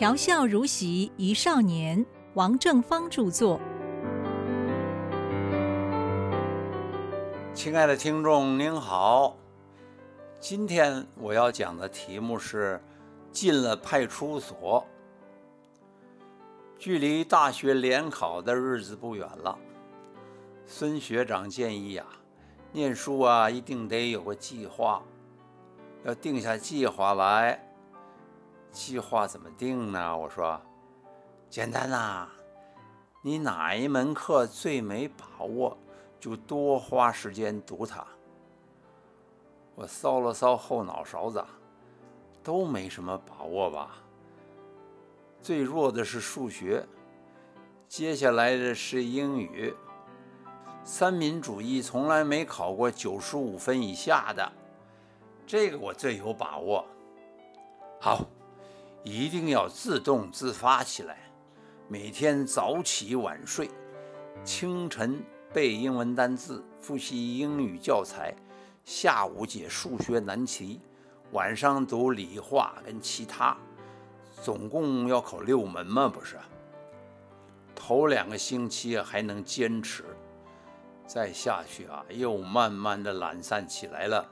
调笑如席一少年，王正芳著作。亲爱的听众您好，今天我要讲的题目是进了派出所。距离大学联考的日子不远了，孙学长建议呀，念书啊一定得有个计划，要定下计划来。计划怎么定呢？我说，简单呐，你哪一门课最没把握，就多花时间读它。我搔了搔后脑勺子，都没什么把握吧。最弱的是数学，接下来的是英语。三民主义从来没考过九十五分以下的，这个我最有把握。好，一定要自动自发起来，每天早起晚睡，清晨背英文单字，复习英语教材，下午解数学难题，晚上读理化跟其他。总共要考六门嘛，不是？头两个星期还能坚持，再下去啊，又慢慢的懒散起来了。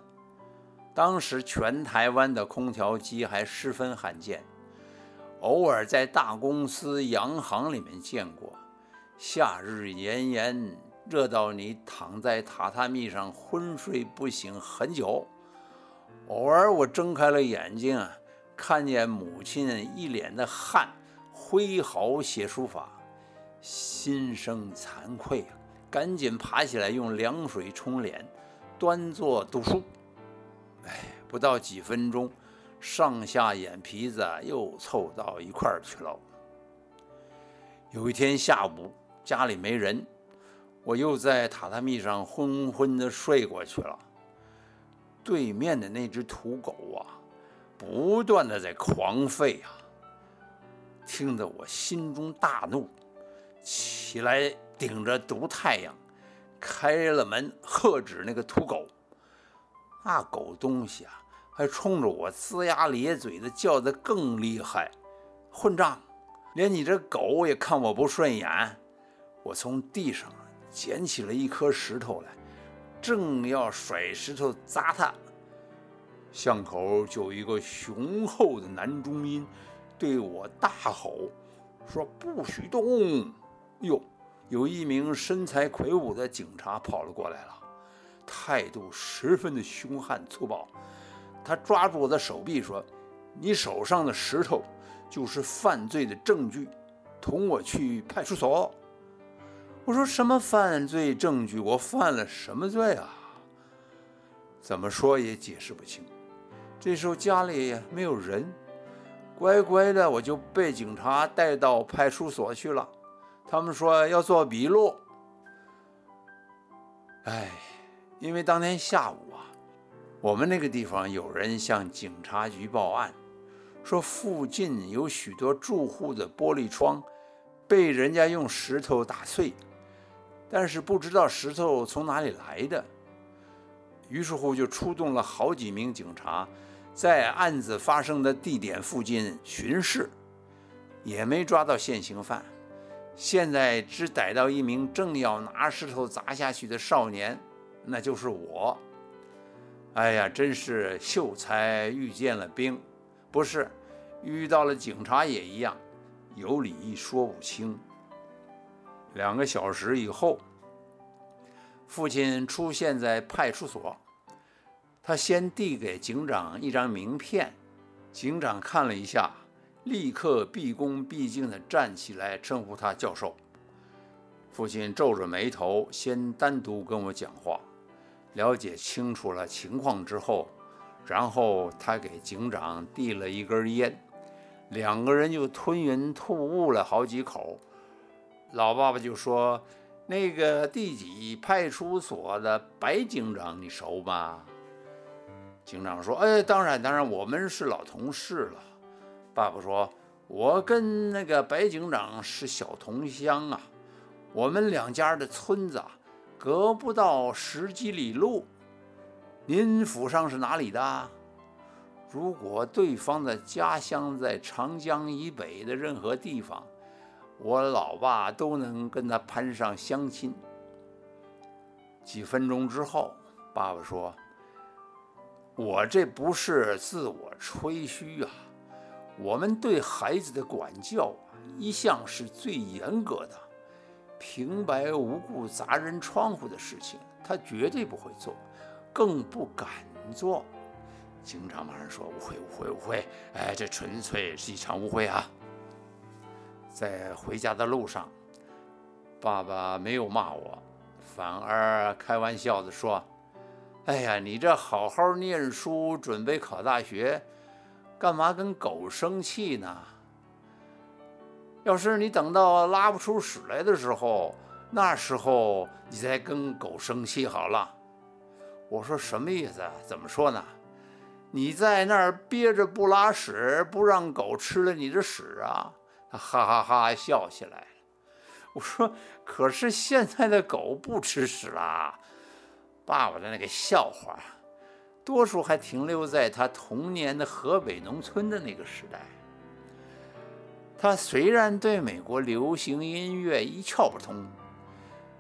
当时全台湾的空调机还十分罕见，偶尔在大公司洋行里面见过。夏日炎炎，热到你躺在榻榻米上昏睡不醒很久。偶尔我睁开了眼睛啊。看见母亲一脸的汗，挥毫写书法，心生惭愧啊！赶紧爬起来用凉水冲脸，端坐读书。哎，不到几分钟，上下眼皮子又凑到一块儿去了。有一天下午，家里没人，我又在榻榻米上昏昏的睡过去了。对面的那只土狗啊！不断的在狂吠啊，听得我心中大怒，起来顶着毒太阳，开了门喝止那个土狗。那狗东西啊，还冲着我龇牙咧嘴的叫得更厉害。混账，连你这狗也看我不顺眼。我从地上捡起了一颗石头来，正要甩石头砸他。巷口就一个雄厚的男中音对我大吼，说：“不许动！”哟，有一名身材魁梧的警察跑了过来了，态度十分的凶悍粗暴。他抓住我的手臂说：“你手上的石头就是犯罪的证据，同我去派出所。”我说：“什么犯罪证据？我犯了什么罪啊？怎么说也解释不清。”这时候家里没有人，乖乖的我就被警察带到派出所去了。他们说要做笔录。哎，因为当天下午啊，我们那个地方有人向警察局报案，说附近有许多住户的玻璃窗被人家用石头打碎，但是不知道石头从哪里来的。于是乎就出动了好几名警察。在案子发生的地点附近巡视，也没抓到现行犯。现在只逮到一名正要拿石头砸下去的少年，那就是我。哎呀，真是秀才遇见了兵，不是遇到了警察也一样，有理说不清。两个小时以后，父亲出现在派出所。他先递给警长一张名片，警长看了一下，立刻毕恭毕敬地站起来称呼他教授。父亲皱着眉头，先单独跟我讲话，了解清楚了情况之后，然后他给警长递了一根烟，两个人就吞云吐雾了好几口。老爸爸就说：“那个第几派出所的白警长，你熟吗？”警长说：“哎，当然，当然，我们是老同事了。”爸爸说：“我跟那个白警长是小同乡啊，我们两家的村子啊，隔不到十几里路。您府上是哪里的？”如果对方的家乡在长江以北的任何地方，我老爸都能跟他攀上相亲。几分钟之后，爸爸说：“我这不是自我吹嘘啊，我们对孩子的管教一向是最严格的，平白无故砸人窗户的事情，他绝对不会做，更不敢做。”警长马上说：“误会，误会，误会！哎，这纯粹是一场误会啊！”在回家的路上，爸爸没有骂我。反而开玩笑的说：“哎呀，你这好好念书，准备考大学，干嘛跟狗生气呢？要是你等到拉不出屎来的时候，那时候你再跟狗生气好了。”我说：“什么意思？怎么说呢？你在那儿憋着不拉屎，不让狗吃了你的屎啊？”他哈哈哈笑起来。我说：“可是现在的狗不吃屎啦。”爸爸的那个笑话，多数还停留在他童年的河北农村的那个时代。他虽然对美国流行音乐一窍不通，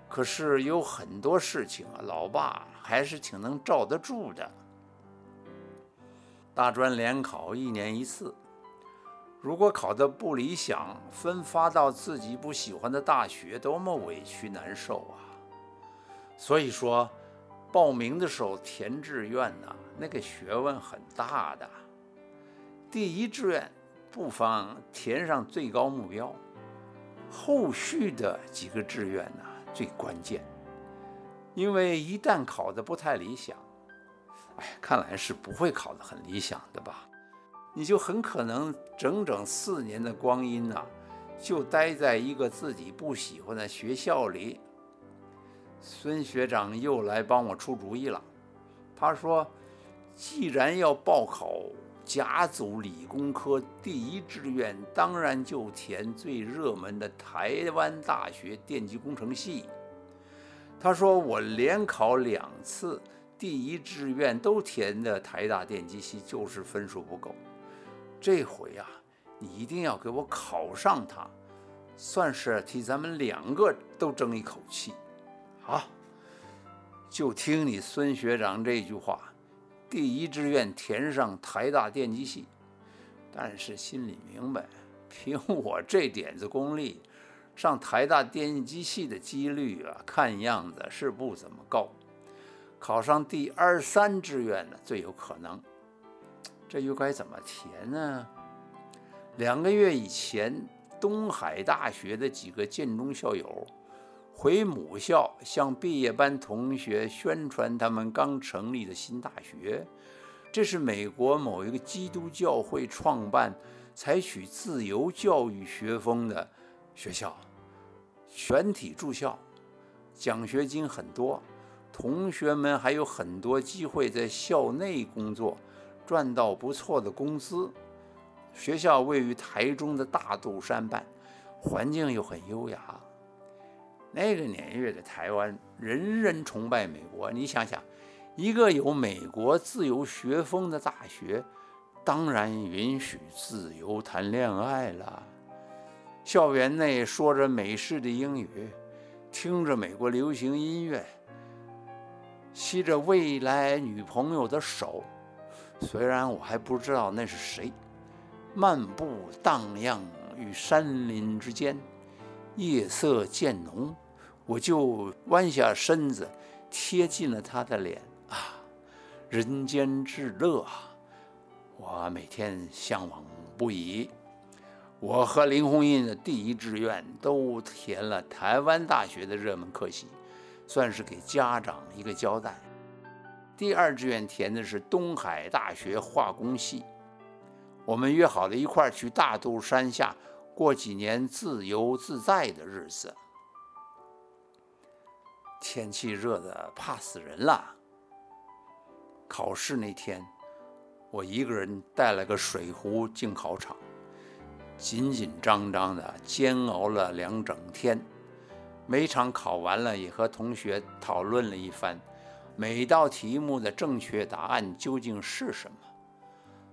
可是有很多事情啊，老爸还是挺能罩得住的。大专联考一年一次。如果考得不理想，分发到自己不喜欢的大学，多么委屈难受啊！所以说，报名的时候填志愿呢，那个学问很大的。第一志愿不妨填上最高目标，后续的几个志愿呢最关键，因为一旦考得不太理想，哎，看来是不会考得很理想的吧。你就很可能整整四年的光阴呐，就待在一个自己不喜欢的学校里。孙学长又来帮我出主意了，他说：“既然要报考甲组理工科，第一志愿当然就填最热门的台湾大学电机工程系。”他说：“我连考两次，第一志愿都填的台大电机系，就是分数不够。”这回啊，你一定要给我考上它，算是替咱们两个都争一口气。好，就听你孙学长这句话，第一志愿填上台大电机系。但是心里明白，凭我这点子功力，上台大电机系的几率啊，看样子是不怎么高。考上第二三志愿呢，最有可能。这又该怎么填呢？两个月以前，东海大学的几个建中校友回母校向毕业班同学宣传他们刚成立的新大学。这是美国某一个基督教会创办、采取自由教育学风的学校，全体住校，奖学金很多，同学们还有很多机会在校内工作。赚到不错的工资，学校位于台中的大肚山畔，环境又很优雅。那个年月的台湾，人人崇拜美国。你想想，一个有美国自由学风的大学，当然允许自由谈恋爱了。校园内说着美式的英语，听着美国流行音乐，吸着未来女朋友的手。虽然我还不知道那是谁，漫步荡漾于山林之间，夜色渐浓，我就弯下身子，贴近了他的脸啊，人间至乐啊！我每天向往不已。我和林徽因的第一志愿都填了台湾大学的热门科系，算是给家长一个交代。第二志愿填的是东海大学化工系，我们约好了一块儿去大肚山下过几年自由自在的日子。天气热的怕死人了。考试那天，我一个人带了个水壶进考场，紧紧张张的煎熬了两整天。每场考完了，也和同学讨论了一番。每道题目的正确答案究竟是什么？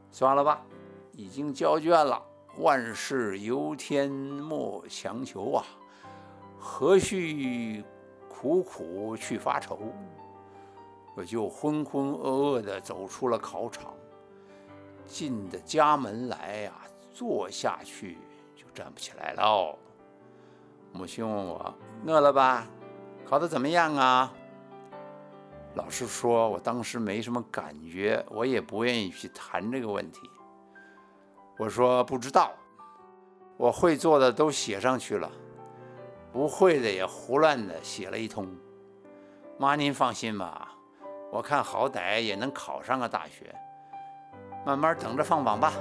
算了吧，已经交卷了，万事由天莫强求啊，何须苦苦去发愁？我就浑浑噩噩地走出了考场，进的家门来呀，坐下去就站不起来了。母亲问我饿了吧？考得怎么样啊？老实说，我当时没什么感觉，我也不愿意去谈这个问题。我说不知道，我会做的都写上去了，不会的也胡乱的写了一通。妈，您放心吧。我看好歹也能考上个大学，慢慢等着放榜吧。